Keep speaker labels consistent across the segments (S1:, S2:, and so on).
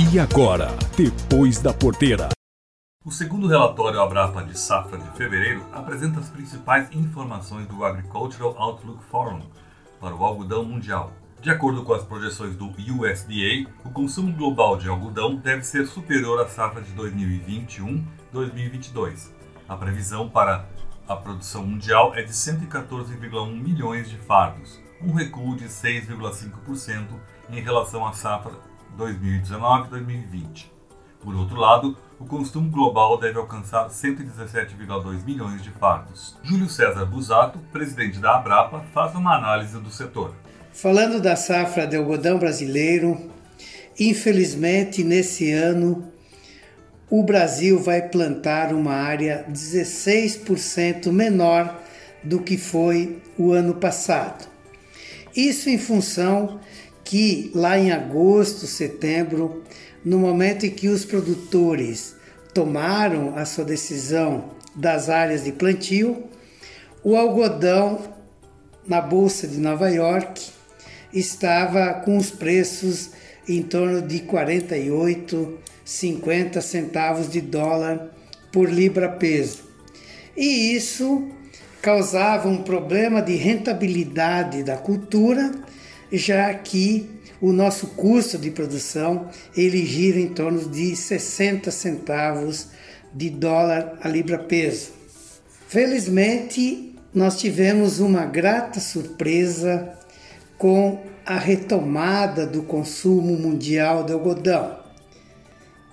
S1: E agora, depois da porteira.
S2: O segundo relatório Abrapa de safra de fevereiro apresenta as principais informações do Agricultural Outlook Forum para o algodão mundial. De acordo com as projeções do USDA, o consumo global de algodão deve ser superior à safra de 2021-2022. A previsão para a produção mundial é de 114,1 milhões de fardos, um recuo de 6,5% em relação à safra 2019-2020. Por outro lado, o consumo global deve alcançar 117,2 milhões de fardos. Júlio César Busato, presidente da Abrapa, faz uma análise do setor.
S3: Falando da safra de algodão brasileiro, infelizmente nesse ano o Brasil vai plantar uma área 16% menor do que foi o ano passado. Isso em função que lá em agosto, setembro, no momento em que os produtores tomaram a sua decisão das áreas de plantio, o algodão na bolsa de Nova York estava com os preços em torno de 48, 50 centavos de dólar por libra peso. E isso causava um problema de rentabilidade da cultura, já que o nosso custo de produção ele gira em torno de 60 centavos de dólar a libra peso. Felizmente, nós tivemos uma grata surpresa com a retomada do consumo mundial de algodão,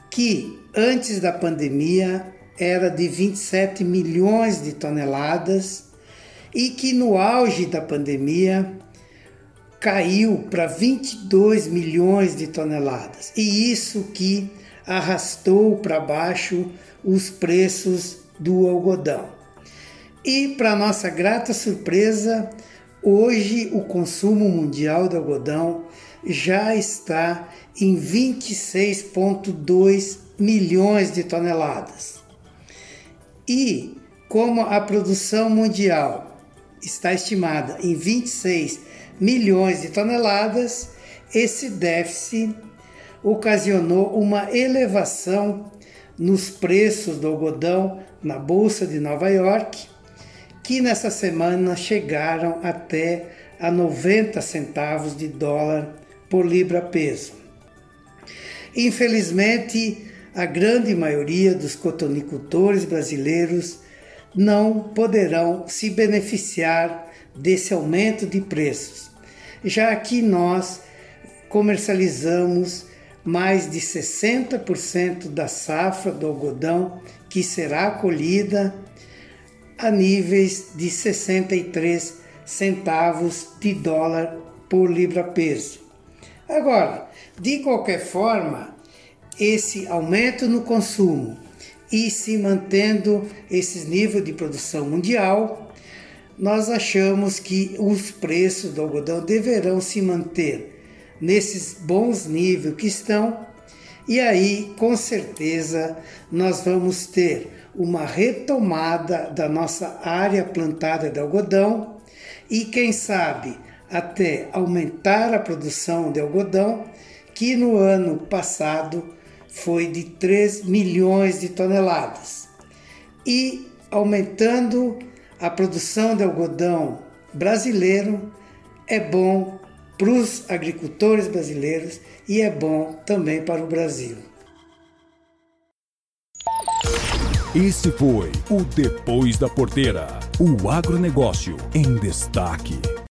S3: que antes da pandemia era de 27 milhões de toneladas e que no auge da pandemia caiu para 22 milhões de toneladas. E isso que arrastou para baixo os preços do algodão. E para nossa grata surpresa, Hoje, o consumo mundial de algodão já está em 26,2 milhões de toneladas. E como a produção mundial está estimada em 26 milhões de toneladas, esse déficit ocasionou uma elevação nos preços do algodão na Bolsa de Nova York que nessa semana chegaram até a 90 centavos de dólar por libra peso. Infelizmente, a grande maioria dos cotonicultores brasileiros não poderão se beneficiar desse aumento de preços, já que nós comercializamos mais de 60% da safra do algodão que será colhida a níveis de 63 centavos de dólar por libra-peso. Agora, de qualquer forma, esse aumento no consumo e se mantendo esses níveis de produção mundial, nós achamos que os preços do algodão deverão se manter nesses bons níveis que estão, e aí com certeza nós vamos ter uma retomada da nossa área plantada de algodão e, quem sabe, até aumentar a produção de algodão, que no ano passado foi de 3 milhões de toneladas. E aumentando a produção de algodão brasileiro é bom para os agricultores brasileiros e é bom também para o Brasil.
S1: Esse foi o Depois da Porteira, o agronegócio em destaque.